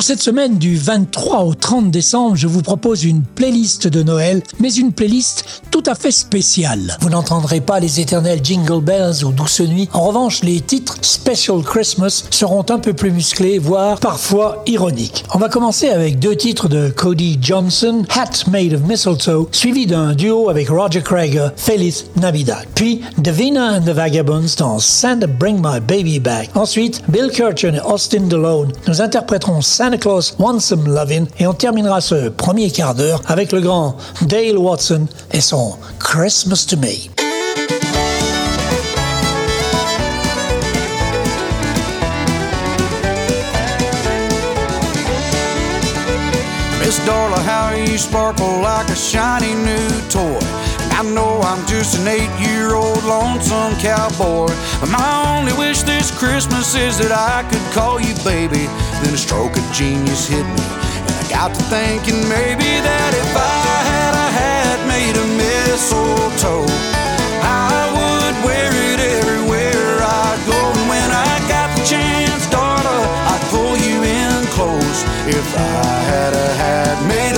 Pour cette semaine du 23 au 30 décembre, je vous propose une playlist de Noël, mais une playlist tout à fait spéciale. Vous n'entendrez pas les éternels Jingle Bells ou Douce Nuit. En revanche, les titres Special Christmas seront un peu plus musclés, voire parfois ironiques. On va commencer avec deux titres de Cody Johnson, Hat Made of Mistletoe, suivi d'un duo avec Roger Craig, Feliz Navidad. Puis Davina and the Vagabonds dans Santa Bring My Baby Back. Ensuite, Bill Kirchen et Austin DeLone nous interpréteront Santa Santa Claus Wants Some Lovin' et on terminera ce premier quart d'heure avec le grand Dale Watson et son Christmas to Me. Miss Darla, how you sparkle like a shiny new toy. I know I'm just an eight year old lonesome cowboy. My only wish this Christmas is that I could call you baby. Then a stroke of genius hit me, and I got to thinking maybe that if I had a hat made of mistletoe, I would wear it everywhere I go. And when I got the chance, I'd pull you in close if I had a hat made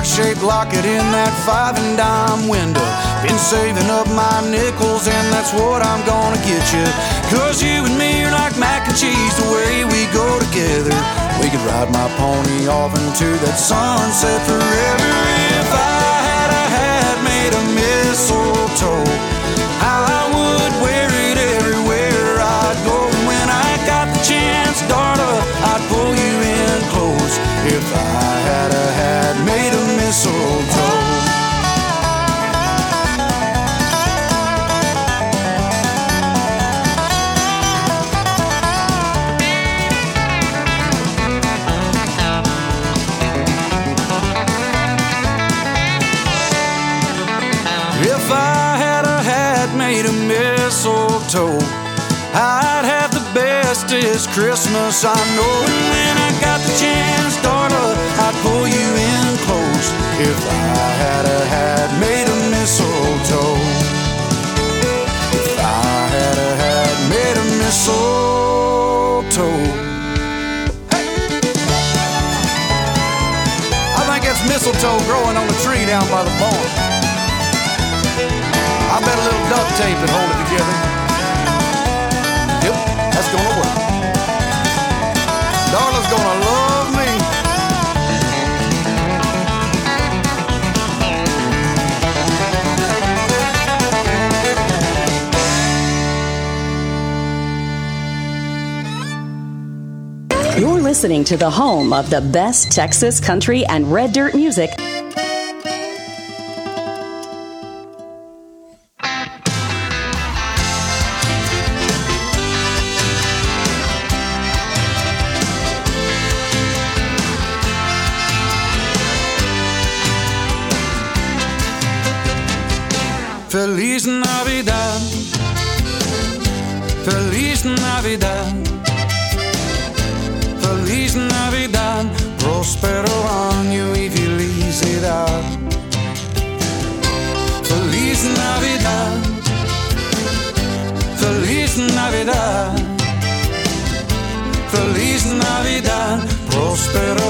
pretty heart-shaped locket in that five and dime window. Been saving up my nickels and that's what I'm gonna get you. Cause you and me are like mac and cheese the way we go together. We could ride my pony off into that sunset forever if I had a hat made of mistletoe. I would wear it everywhere I'd go. And when I got the chance, daughter, I'd pull you in close if I had a hat made of mistletoe, I'd have the bestest Christmas I know. And when I got the chance, daughter, I'd pull you in close. If I had a hat made of mistletoe, if I had a hat made of mistletoe. I think it's mistletoe growing on the tree down by the barn. I bet a little duct tape would hold it together. Listening to the home of the best Texas country and red dirt music. pero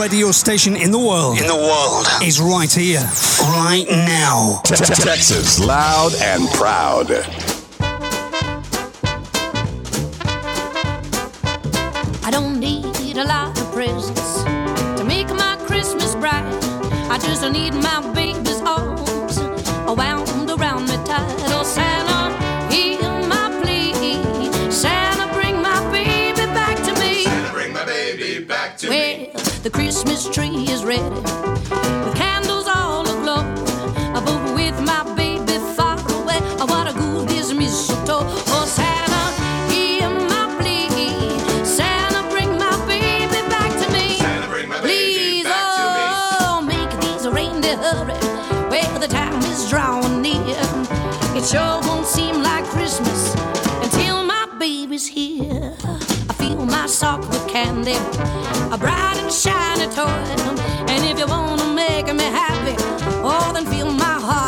radio station in the world. In the world. Is right here. Right now. Texas, loud and proud. Seem like Christmas until my baby's here. I fill my sock with candy, a bright and shiny toy. And if you wanna make me happy, oh, then fill my heart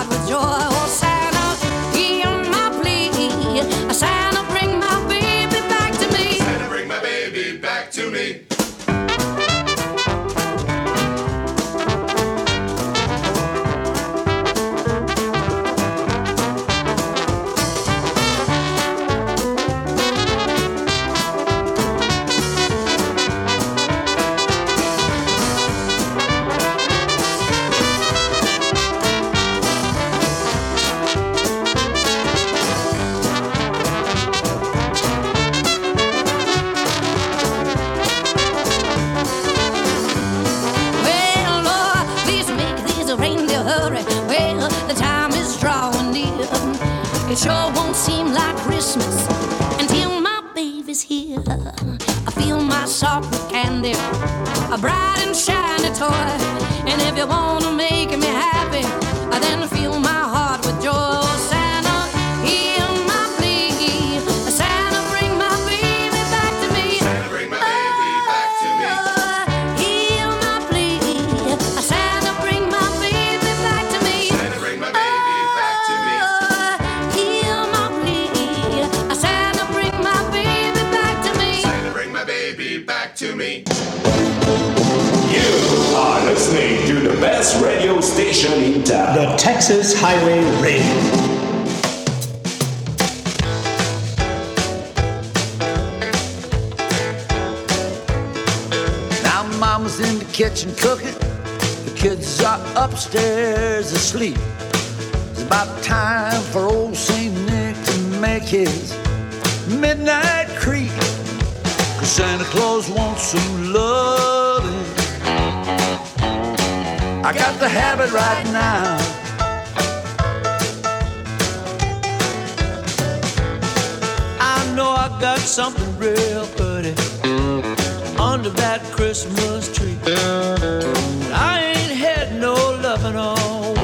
my sock with candy, a bright and shiny toy. And if you wanna make me happy, Texas Highway Radio. Now mama's in the kitchen cooking. The kids are upstairs asleep. It's about time for old Saint Nick to make his midnight creep. Cause Santa Claus wants some loving. I got to have it right now. I got something real pretty under that Christmas tree. I ain't had no loving all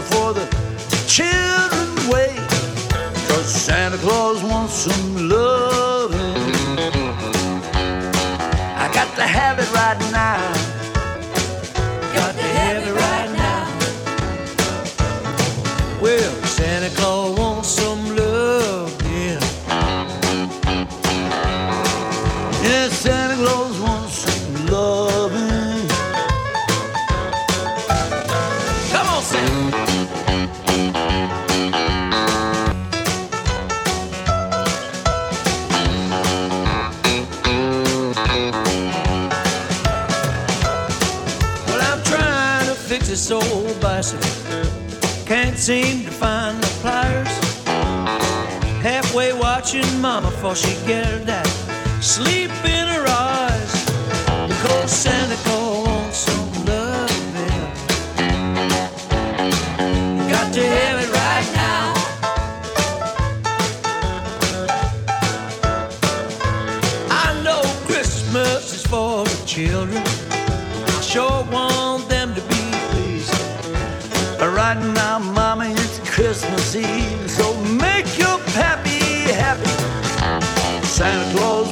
before the children wake. Cause Santa Claus wants some loving. I got to have it right now. Can't seem to find the pliers. Halfway watching Mama for she get that sleep in her eyes. Because Santa Claus So make your pappy happy. Santa Claus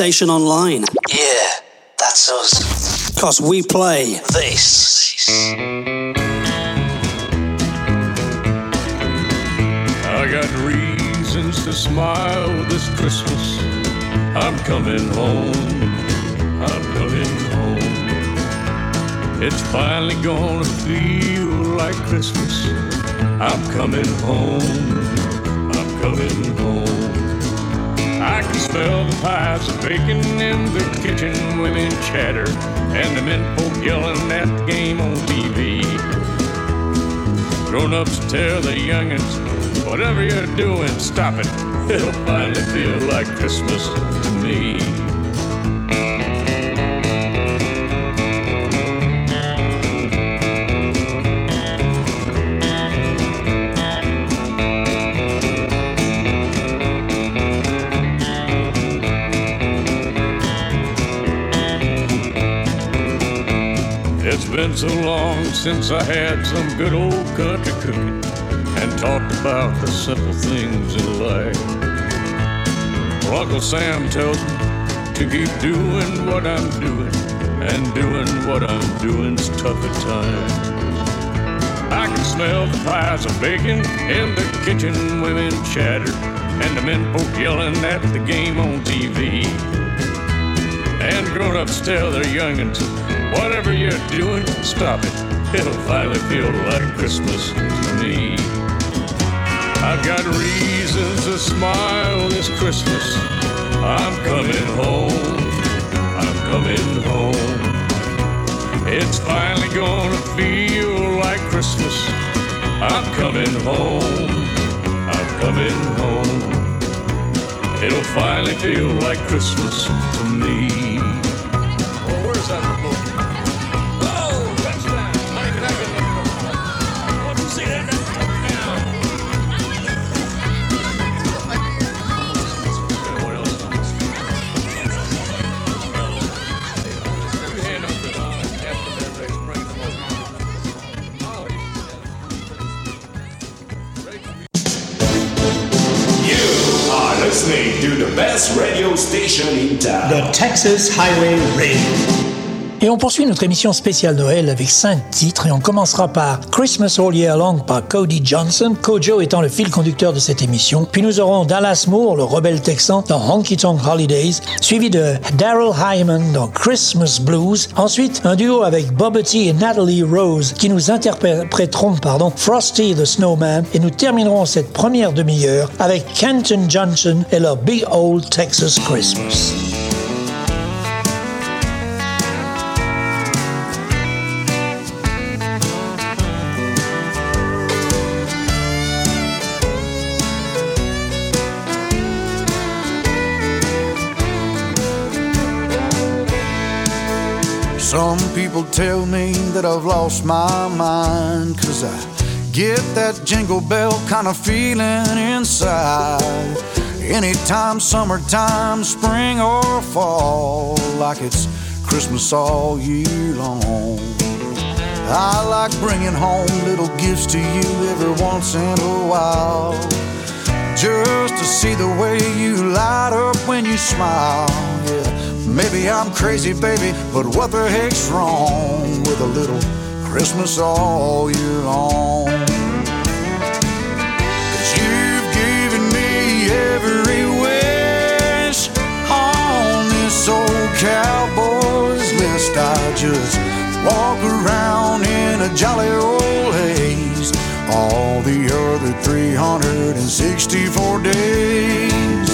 station online. Yeah, that's us. Cause we play This. I got reasons to smile this Christmas. I'm coming home. I'm coming home. It's finally gonna feel like Christmas. I'm coming home. I'm coming home. I can smell the pies of bacon in the kitchen, women chatter, and the men folk yelling at the game on TV. Grown ups tell the youngins, whatever you're doing, stop it. It'll finally feel like Christmas to me. Since I had some good old country cooking and talked about the simple things in life. Well, Uncle Sam tells me to keep doing what I'm doing, and doing what I'm doing's tough at times. I can smell the pies of bacon in the kitchen, women chatter, and the men folk yelling at the game on TV. And grown-ups tell their youngins, whatever you're doing, stop it. It'll finally feel like Christmas to me. I've got reasons to smile this Christmas. I'm coming home. I'm coming home. It's finally gonna feel like Christmas. I'm coming home. I'm coming home. It'll finally feel like Christmas to me. Best radio station in town. The Texas Highway Radio. Et on poursuit notre émission spéciale Noël avec cinq titres et on commencera par Christmas All Year Long par Cody Johnson, Kojo étant le fil conducteur de cette émission. Puis nous aurons Dallas Moore, le rebelle texan, dans Honky Tonk Holidays, suivi de Daryl Hyman dans Christmas Blues. Ensuite, un duo avec Bobbity et Natalie Rose qui nous interpréteront pardon, Frosty the Snowman et nous terminerons cette première demi-heure avec Kenton Johnson et leur Big Old Texas Christmas. Some people tell me that I've lost my mind, cause I get that jingle bell kind of feeling inside. Anytime, summertime, spring, or fall, like it's Christmas all year long. I like bringing home little gifts to you every once in a while. Just to see the way you light up when you smile. Yeah. Maybe I'm crazy, baby, but what the heck's wrong with a little Christmas all year long? Cause you've given me every wish on this old cowboy's list. I just walk around in a jolly old haze all the other 364 days.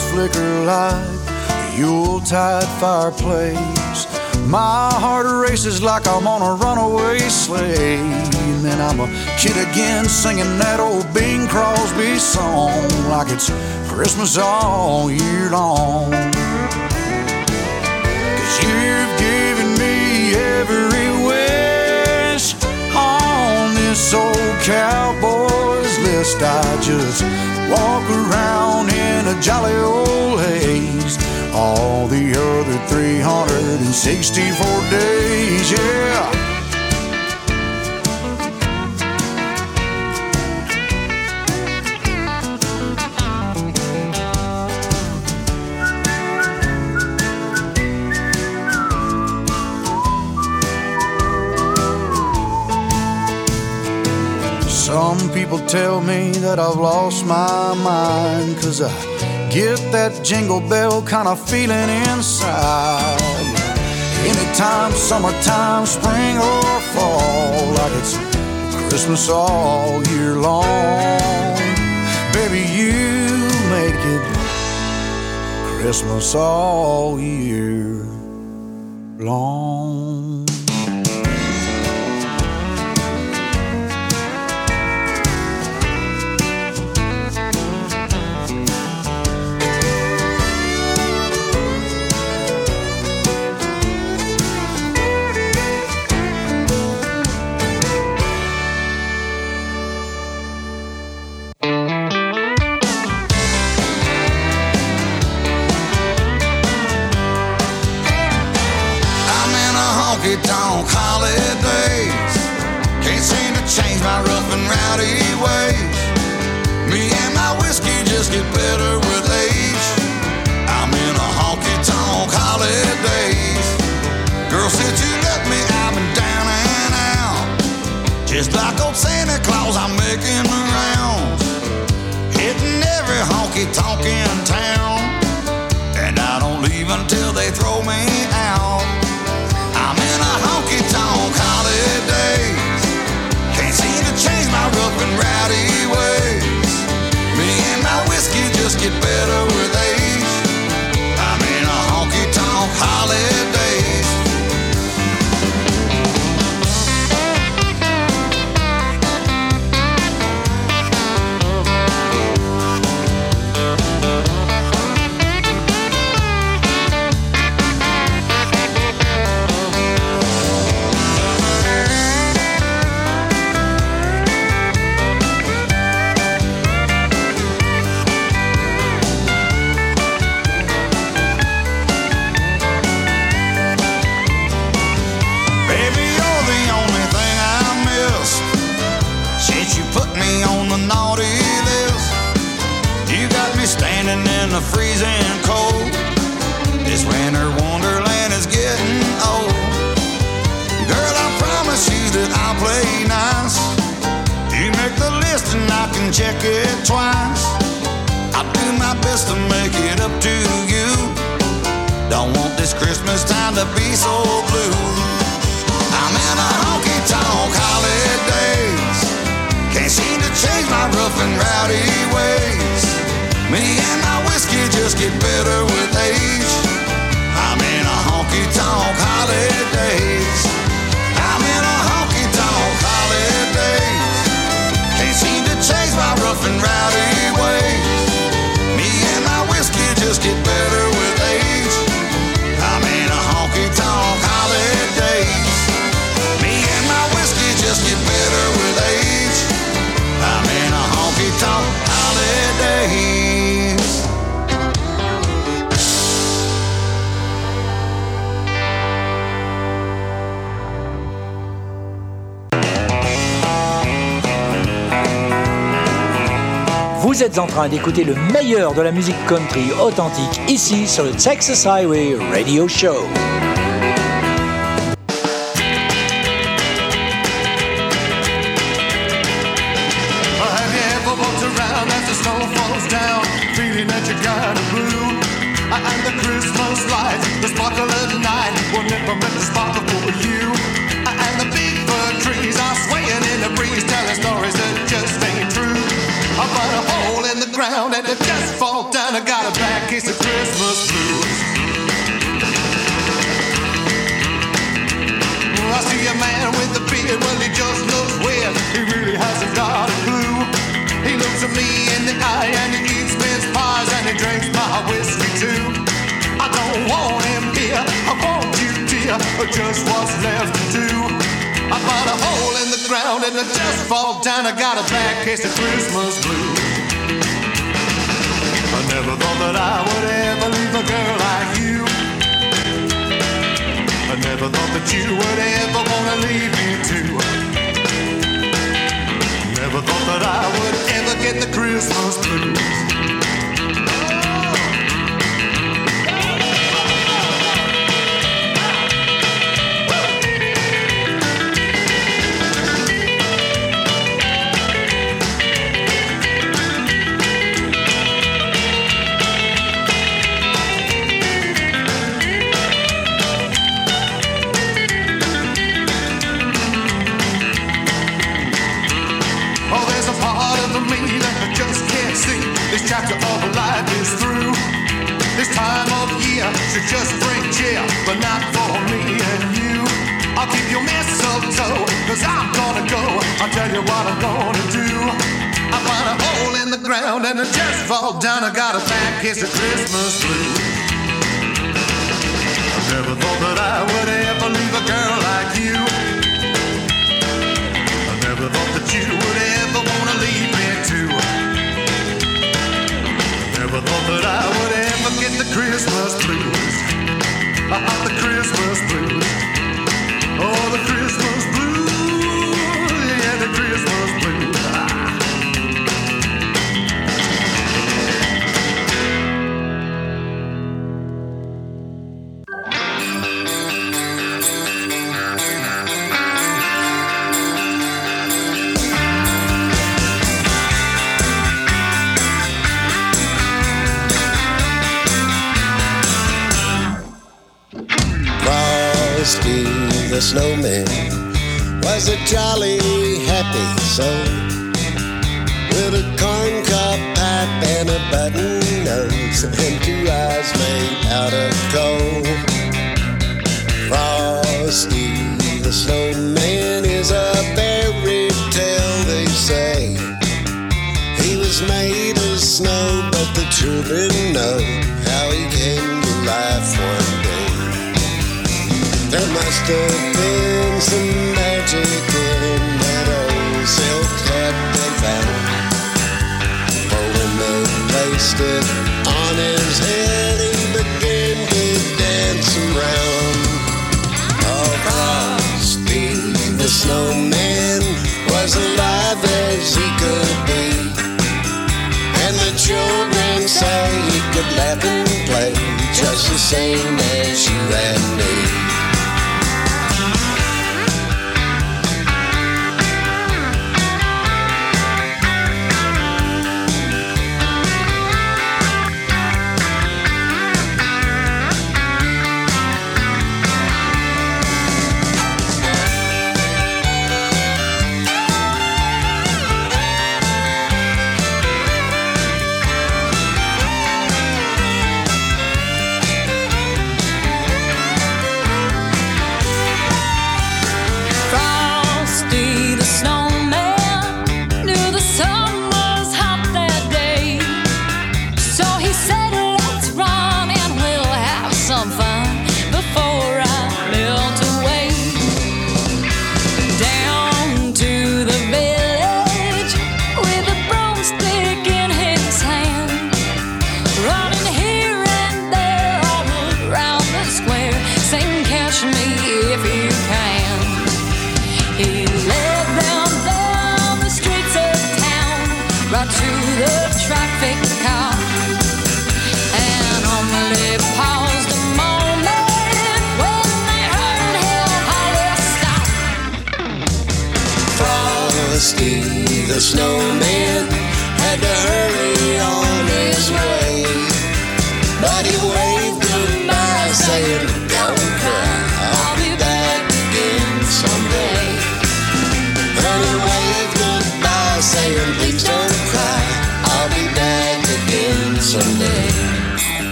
Flicker like a Yuletide fireplace, my heart races like I'm on a runaway sleigh. And then I'm a kid again singing that old Bing Crosby song like it's Christmas all year long. Cause you've given me every wish on this old cowboy's list. I just walk around in a jolly old haze all the other 364 days, yeah. People tell me that I've lost my mind. Cause I get that jingle bell kind of feeling inside. Anytime, summertime, spring or fall Like it's Christmas all year long. Baby, you make it Christmas all year long get better with age. I'm in a honky tonk holidays. Girl, since you left me, I've been down and out. Just like old Santa Claus, I'm making best to make it up to you. Don't want this Christmas time to be so blue. I'm in a honky tonk holidays. Can't seem to change my rough and rowdy ways. Me and my whiskey just get better with age. I'm in a honky tonk holidays. I'm in a honky tonk holidays. Can't seem to change my rough and rowdy êtes en train d'écouter le meilleur de la musique country authentique ici sur le Texas Highway Radio Show. Just what's left to do. I find a hole in the ground and I just fall down. I got a bad case of Christmas blues. I never thought that I would ever leave a girl like you. I never thought that you would ever wanna leave me too. Never thought that I would ever get the Christmas blues. Just bring cheer, but not for me and you. I'll keep your mistletoe, cause I'm gonna go. I'll tell you what I'm gonna do. I find a hole in the ground and I just fall down. I got a bad case of Christmas blues. I never thought that I would ever leave a girl like you. I never thought that you would ever wanna leave me too. Never thought that I would ever get the Christmas blues. Ah, the Christmas blues. Oh, the Christmas snowman was a jolly happy soul with a corn cob pipe and a button nose and two eyes made out of gold. Frosty the snowman is a fairy tale, they say. He was made of snow, but the children know how he came There must have been some magic in that old silk hat they found. For when they placed it on his head, he began to dance around. Oh, Frosty the snowman was alive as he could be. And the children say he could laugh and play just the same as you and me.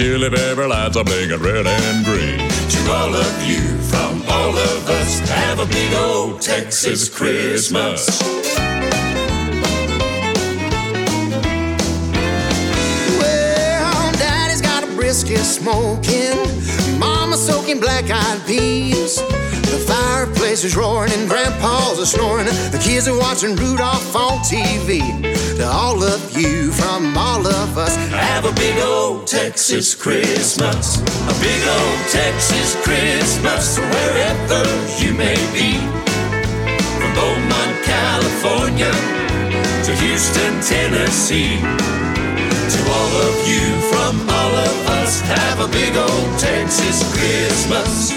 Chili pepper lights are blinking red and green. To all of you, from all of us, have a big old Texas Christmas. Well, Daddy's got a brisket smoking, Mama soaking black-eyed peas. The fireplace is roaring and Grandpa's a snoring. The kids are watching Rudolph on TV. To all of you, from all of us, Have a big old Texas Christmas. A big old Texas Christmas, wherever you may be. From Beaumont, California to Houston, Tennessee. To all of you, from all of us, have a big old Texas Christmas.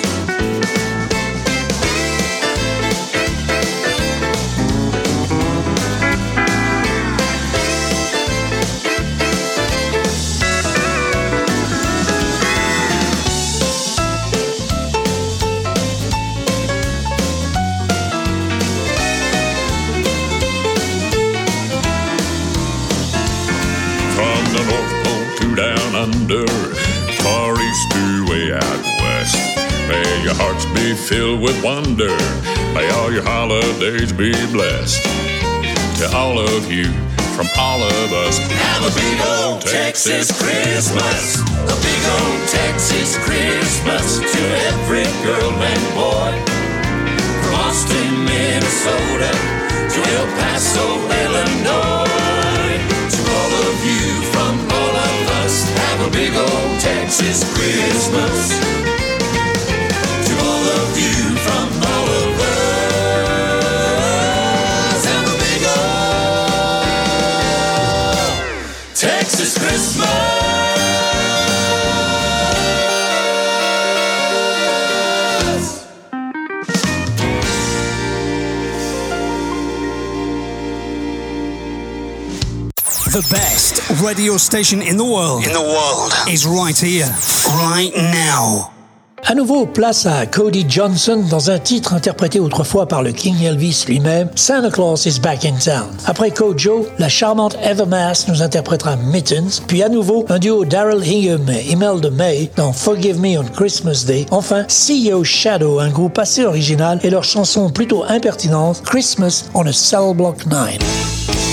Down under, far east to way out west. May your hearts be filled with wonder. May all your holidays be blessed. To all of you, from all of us, Have a big old Texas Christmas. A big old Texas Christmas to every girl and boy. From Austin, Minnesota to El Paso, Illinois. To all of you from big old Texas Christmas. To all of you from all of us, have a big old Texas Christmas. The best radio station in the world. In the world. Is right here. Right now. À nouveau, place à Cody Johnson dans un titre interprété autrefois par le King Elvis lui-même, Santa Claus is Back in Town. Après Kojo, la charmante Evermass nous interprétera Mittens, puis à nouveau un duo Daryl Hingham et Imelda May dans Forgive Me on Christmas Day. Enfin, CEO Shadow, un groupe assez original et leur chanson plutôt impertinente, Christmas on a Cell Block 9.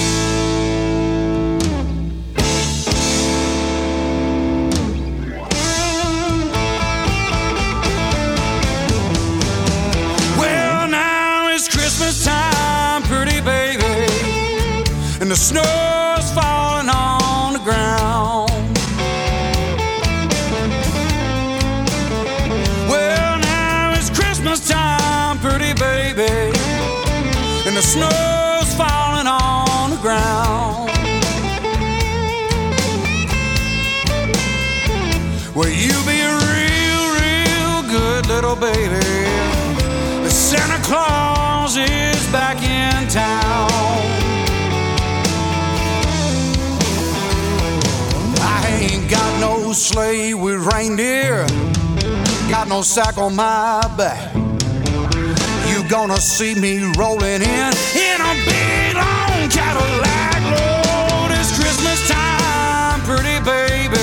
Santa Claus is back in town. I ain't got no sleigh with reindeer, got no sack on my back. You gonna see me rolling in in a big long Cadillac. Lord, it's Christmas time, pretty baby,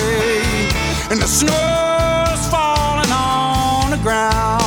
and the snow's falling on the ground.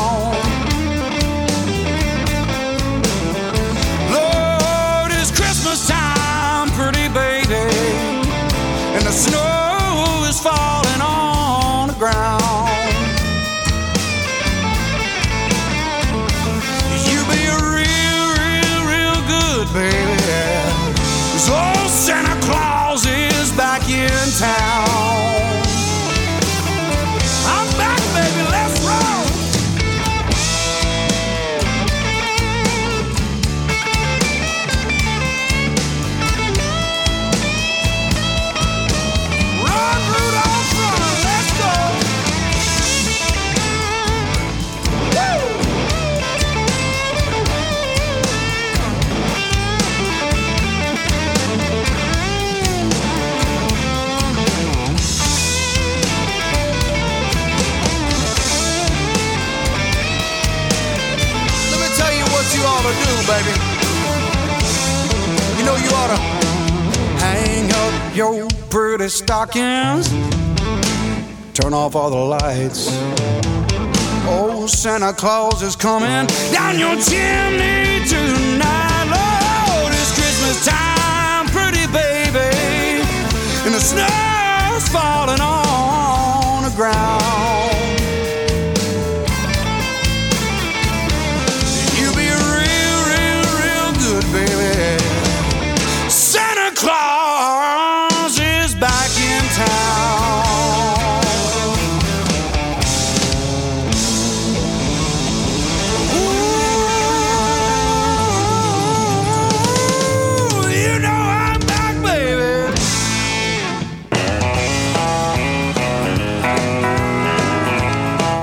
Turn off all the lights. Oh, Santa Claus is coming down your chimney tonight. Lord, it's Christmas time, pretty baby, and the snow's falling on the ground.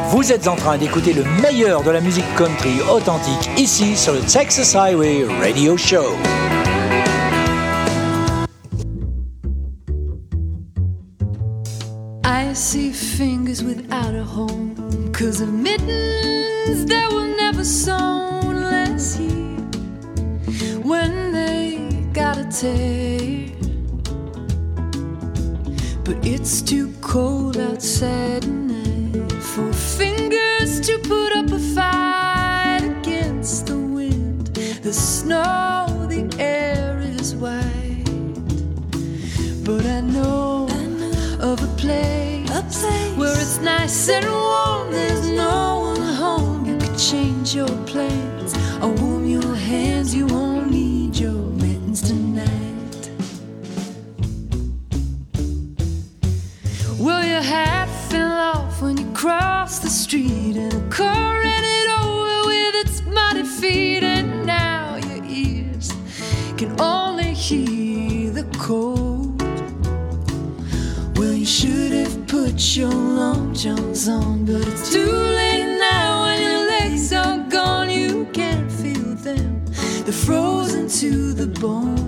Vous êtes en train d'écouter le meilleur de la musique country authentique ici sur le Texas Highway Radio Show. I see fingers without a home. Cause of mittens that were never sewn last year. When they got a tear. But it's too cold outside for fingers to put up a fight against the wind. The snow, the air is white. But I know, of a place, where it's nice and warm. There's no one home. You could change your plans. I'll warm your hands. You won't street, and a car ran it over with its mighty feet, and now your ears can only hear the cold. Well, you should have put your long johns on, but it's too late now when your legs are gone. You can't feel them, they're frozen to the bone.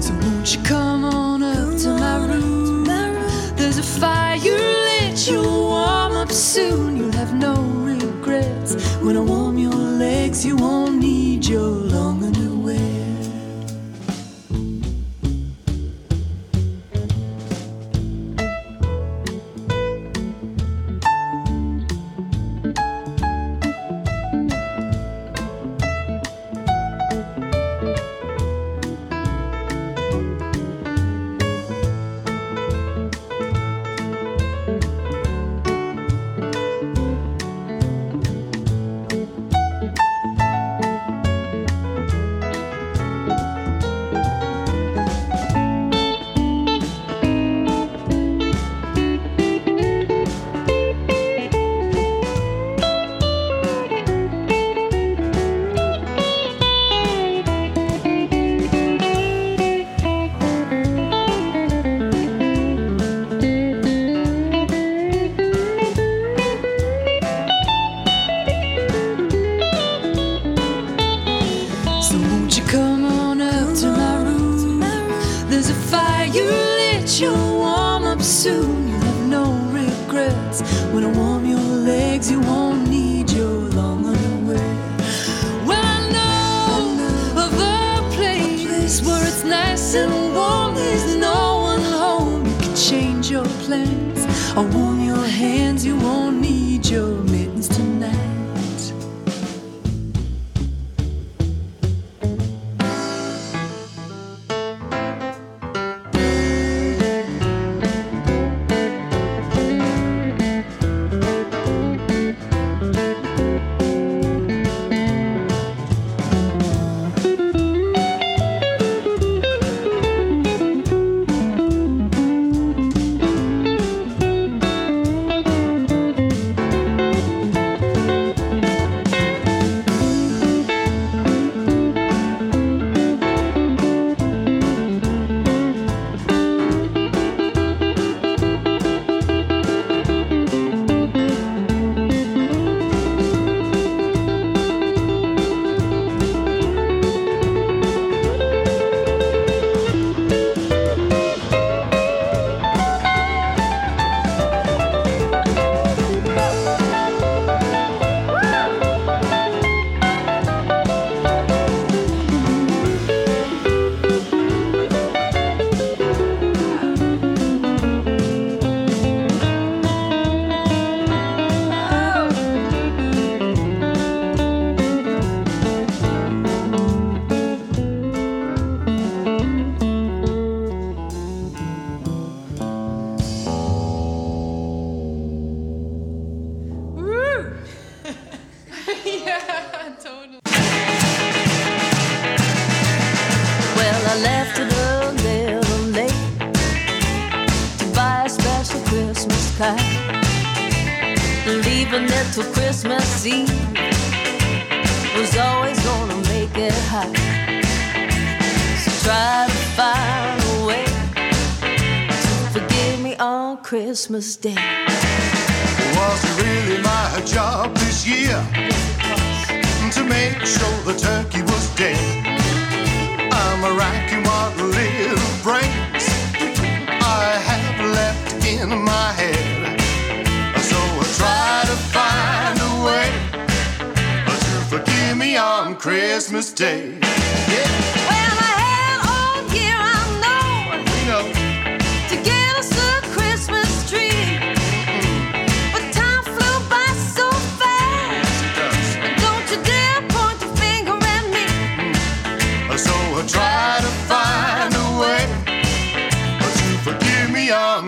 So won't you come on up to my room? There's a fire you'll warm up soon. You'll have no regrets. When I warm your legs, you won't need your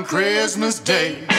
Christmas Day.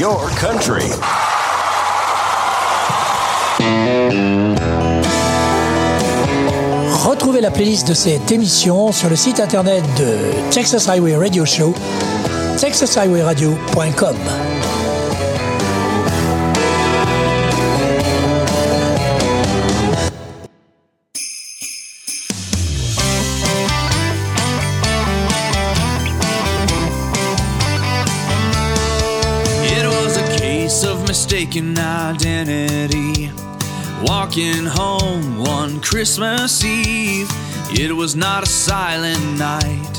Your country. Retrouvez la playlist de cette émission sur le site internet de Texas Highway Radio Show, texashighwayradio.com. mistaken identity. Walking home one Christmas Eve, it was not a silent night.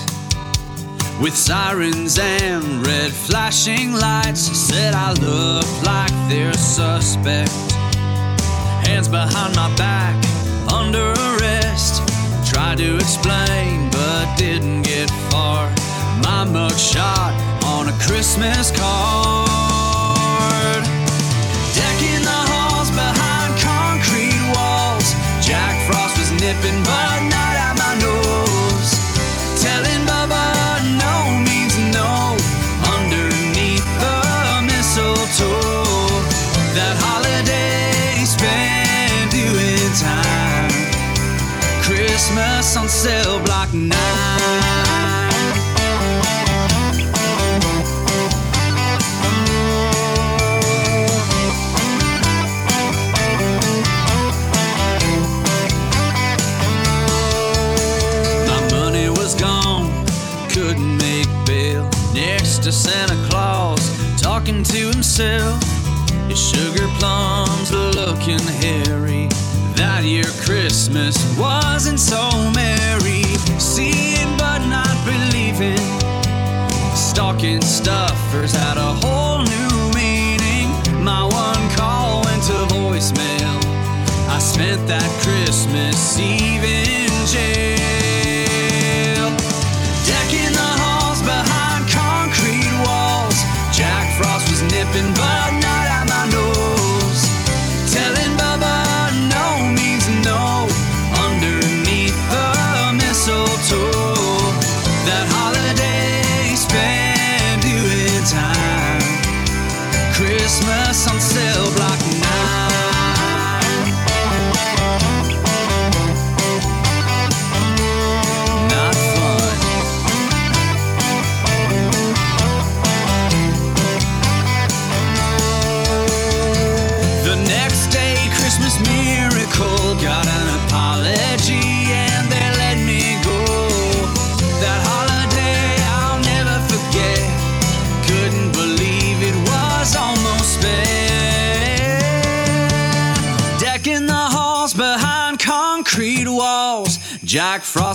With sirens and red flashing lights, I said I look like their suspect. Hands behind my back, under arrest. Tried to explain, but didn't get far. My mugshot on a Christmas card. Decking the halls behind concrete walls. Jack Frost was nipping, but not at my nose. Telling Bubba no means no. Underneath the mistletoe. That holiday spent doing time. Christmas on cell block nine. To Santa Claus, talking to himself. His sugar plums looking hairy. That year Christmas wasn't so merry. Seeing but not believing. Stocking stuffers had a whole new meaning. My one call went to voicemail. I spent that Christmas Eve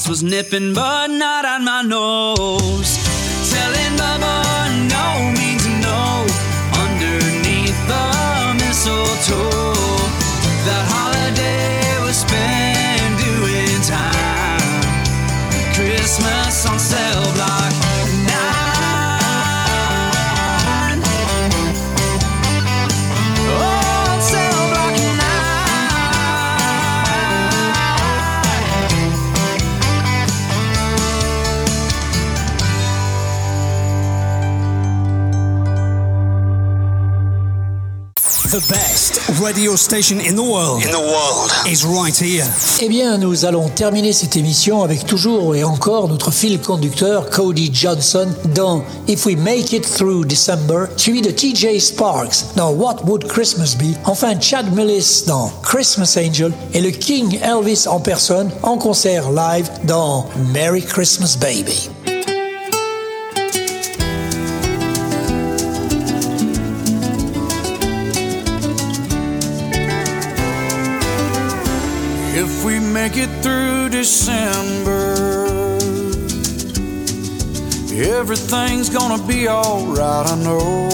Was nipping, but not on my nose. Telling Bubba no means no. Underneath the mistletoe, that holiday was spent doing time. Christmas on cell block The best radio station in the world. In the world. Is right here. Eh bien, nous allons terminer cette émission avec toujours et encore notre fil conducteur Cody Johnson dans If We Make It Through December, suivi de TJ Sparks dans What Would Christmas Be, enfin Chad Millis dans Christmas Angel et le King Elvis en personne en concert live dans Merry Christmas Baby. Make it through December, Everything's gonna be alright, I know.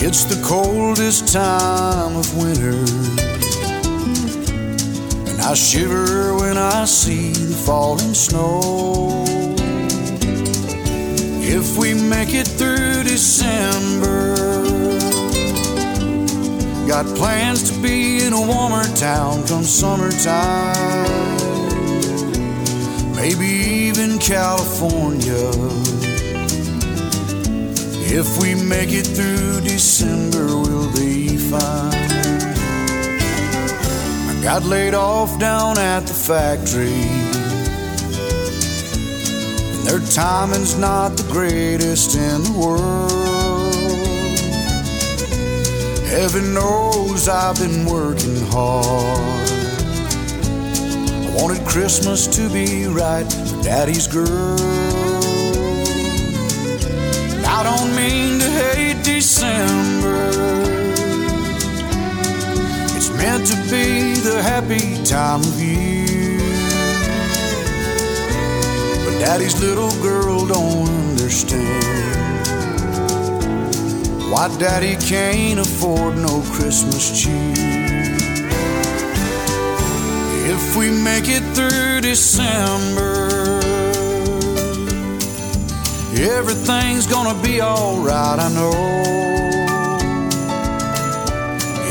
It's the coldest time of winter. And I shiver when I see the falling snow. If we make it through December, got plans to be in a warmer town come summertime. Maybe even California. If we make it through December, we'll be fine. I got laid off down at the factory. And their timing's not the greatest in the world. Heaven knows I've been working hard. I wanted Christmas to be right for Daddy's girl. I don't mean to hate December. It's meant to be the happy time of year. But Daddy's little girl don't understand why Daddy can't afford no Christmas cheer. If we make it through December. Everything's gonna be alright, I know.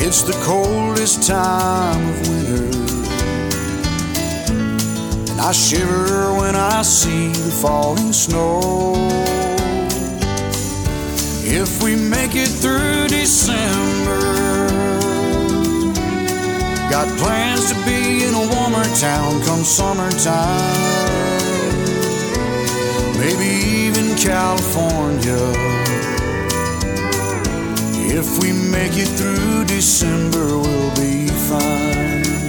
It's the coldest time of winter. And I shiver when I see the falling snow. If we make it through December, got plans to be in a warmer town come summertime. Maybe even California. If we make it through December, we'll be fine.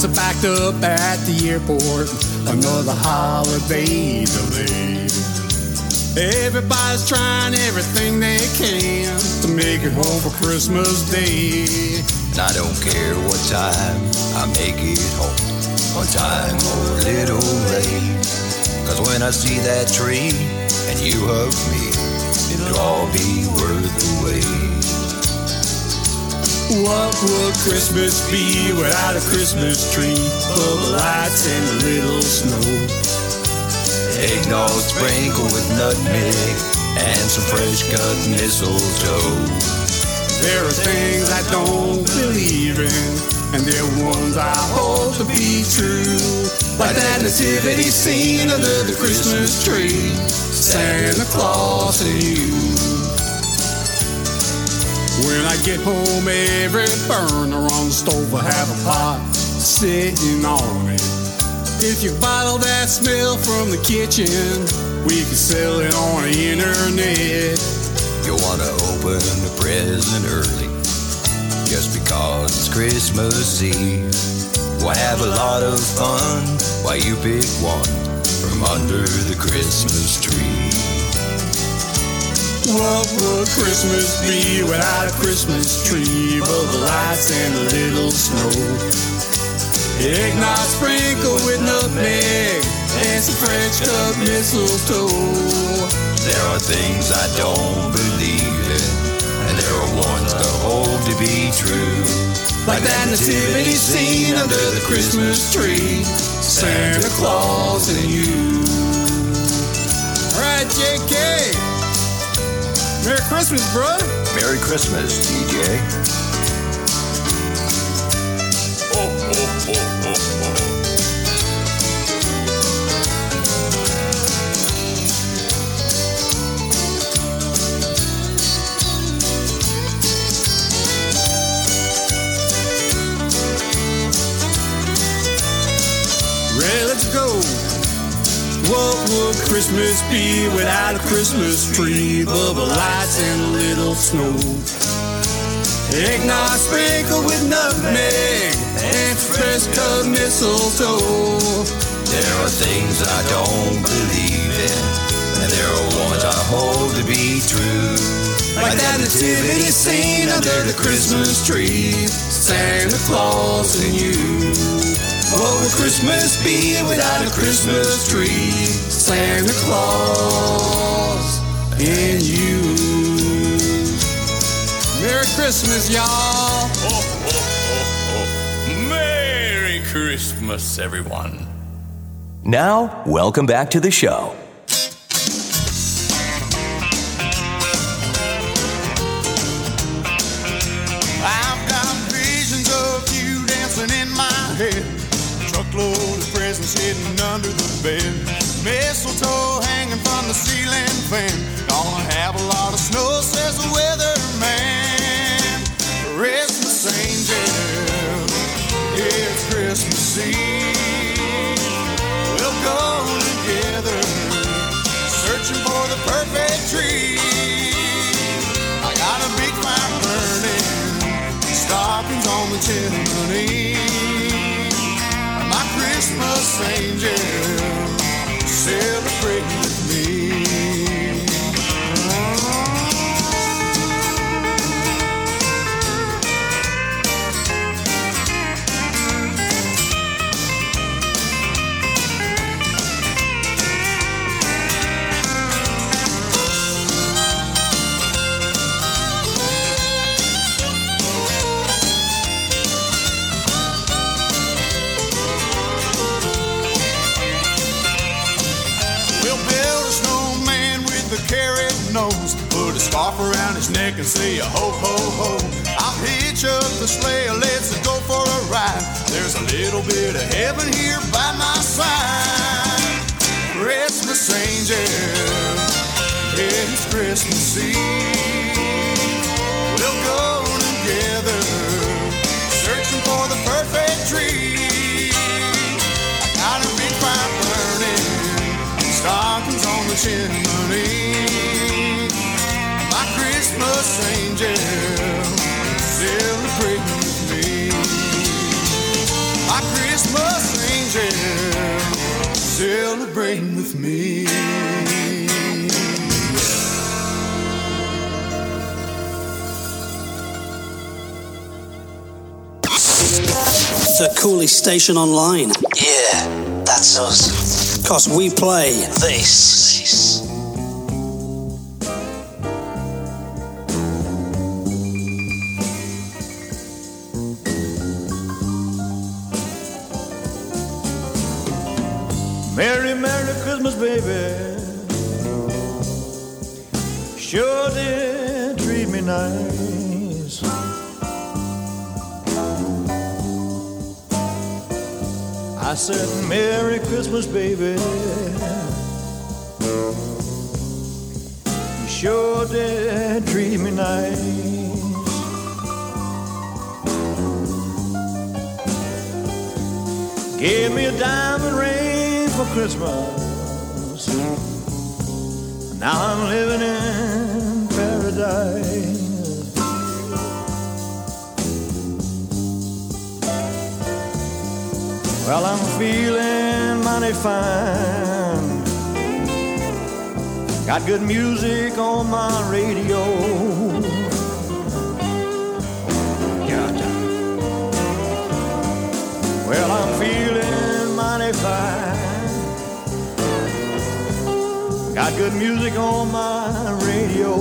Flights are backed up at the airport. Another holiday delayed. Everybody's trying everything they can to make it home for Christmas Day. And I don't care what time I make it home, on time or a little late. Cause when I see that tree and you hug me, it'll all be worth the wait. What would Christmas be without a Christmas tree full of lights and a little snow? Eggnog sprinkled with nutmeg and some fresh cut mistletoe. There are things I don't believe in, and there are ones I hold to be true. Like that nativity scene under the Christmas tree, Santa Claus and you. When I get home, every burner on the stove will have a pot sitting on it. If you bottle that smell from the kitchen, we can sell it on the internet. You wanna open the present early, just because it's Christmas Eve. We'll have a lot of fun while you pick one from under the Christmas tree. What would Christmas be without a Christmas tree, of lights and a little snow? Eggnog sprinkled with nutmeg and some French cut mistletoe. There are things I don't believe in, and there are ones I hold to be true. Like that nativity scene under the Christmas tree, Santa Claus and you. All right, JK. Merry Christmas, brother. Merry Christmas, DJ. Ready, let's go. What would Christmas be without a Christmas tree, bubble lights, and a little snow? Eggnog sprinkled with nutmeg and fresh cut mistletoe. There are things I don't believe in, and there are ones I hold to be true. Like that nativity scene under the Christmas tree, Santa Claus and you. What would Christmas be without a Christmas tree? Santa Claus and you. Merry Christmas, y'all. Merry Christmas, everyone. Now, welcome back to the show. Hidden under the bed. Mistletoe hanging from the ceiling fan. Gonna have a lot of snow, says the weatherman. Christmas neck and say a ho ho ho. I'll hitch up the sleigh, let's go for a ride. There's a little bit of heaven here by my side. Christmas angel, it's Christmas Eve. We'll go together, searching for the perfect tree. I got a big fire burning, stockings on the chimney. My Christmas angel, celebrate with me. My Christmas angel, celebrate with me. The coolest station online. Yeah, that's us. Cause we play This. Said, Merry Christmas, baby. You sure did treat me nice. Gave me a diamond ring for Christmas. Now I'm living in paradise. Well, I'm feeling mighty fine. Got good music on my radio. Got Well, I'm feeling mighty fine. Got good music on my radio.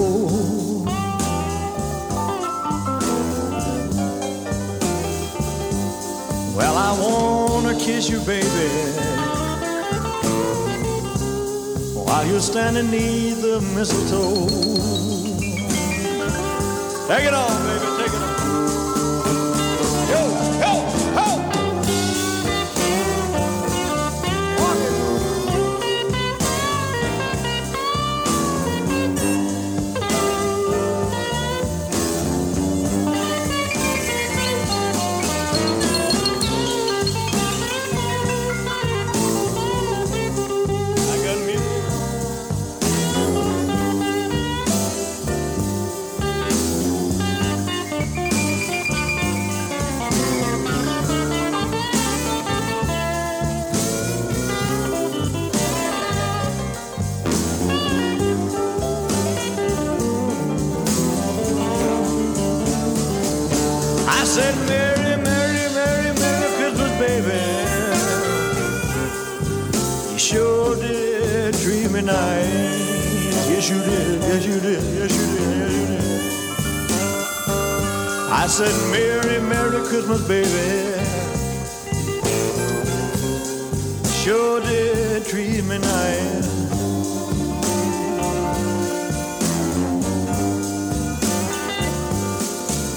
Well, I wanna kiss you, baby, while you're standing neath the mistletoe. Take it on, did treat me nice. Yes, you did. Yes, you did. Yes, you did. Yes, you did. I said, Merry, Merry Christmas, baby. Sure did treat me nice.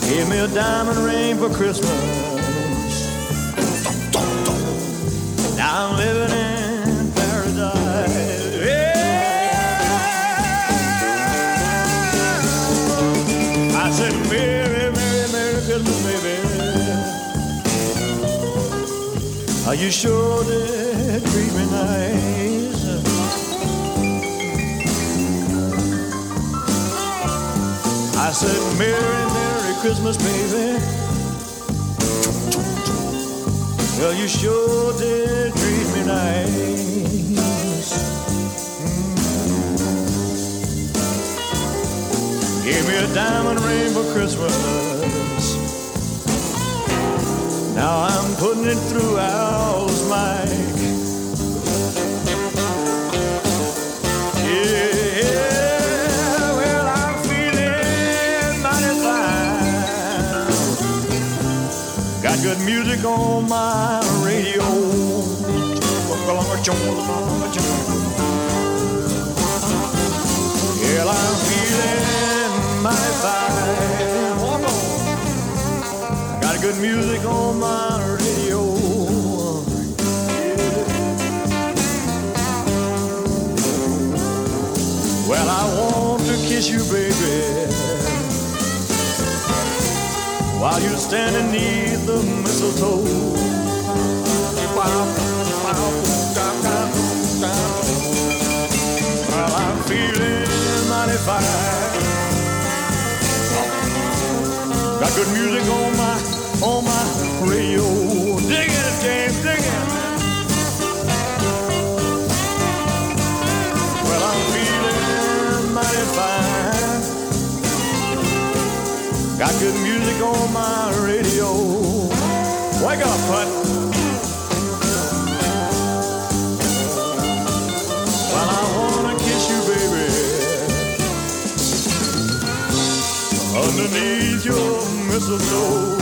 Gave me a diamond ring for Christmas. Now I'm living in Are you sure did treat me nice? I said, Merry, Merry Christmas, baby. Well, you sure did treat me nice. Gave me a diamond ring for Christmas. Now I'm putting it through Al's mic. Yeah, well, I'm feeling mighty fine. Got good music on my radio. Yeah, I'm feeling mighty fine. Good music on my radio. Well, I want to kiss you, baby, while you're standing neath the mistletoe. Well, I'm feeling mighty fine. Got good music on my on my radio. Dig it, James, dig it. Well, I'm feeling mighty fine. Got good music on my radio. Wake up, Put. Well, I wanna kiss you, baby, underneath your mistletoe.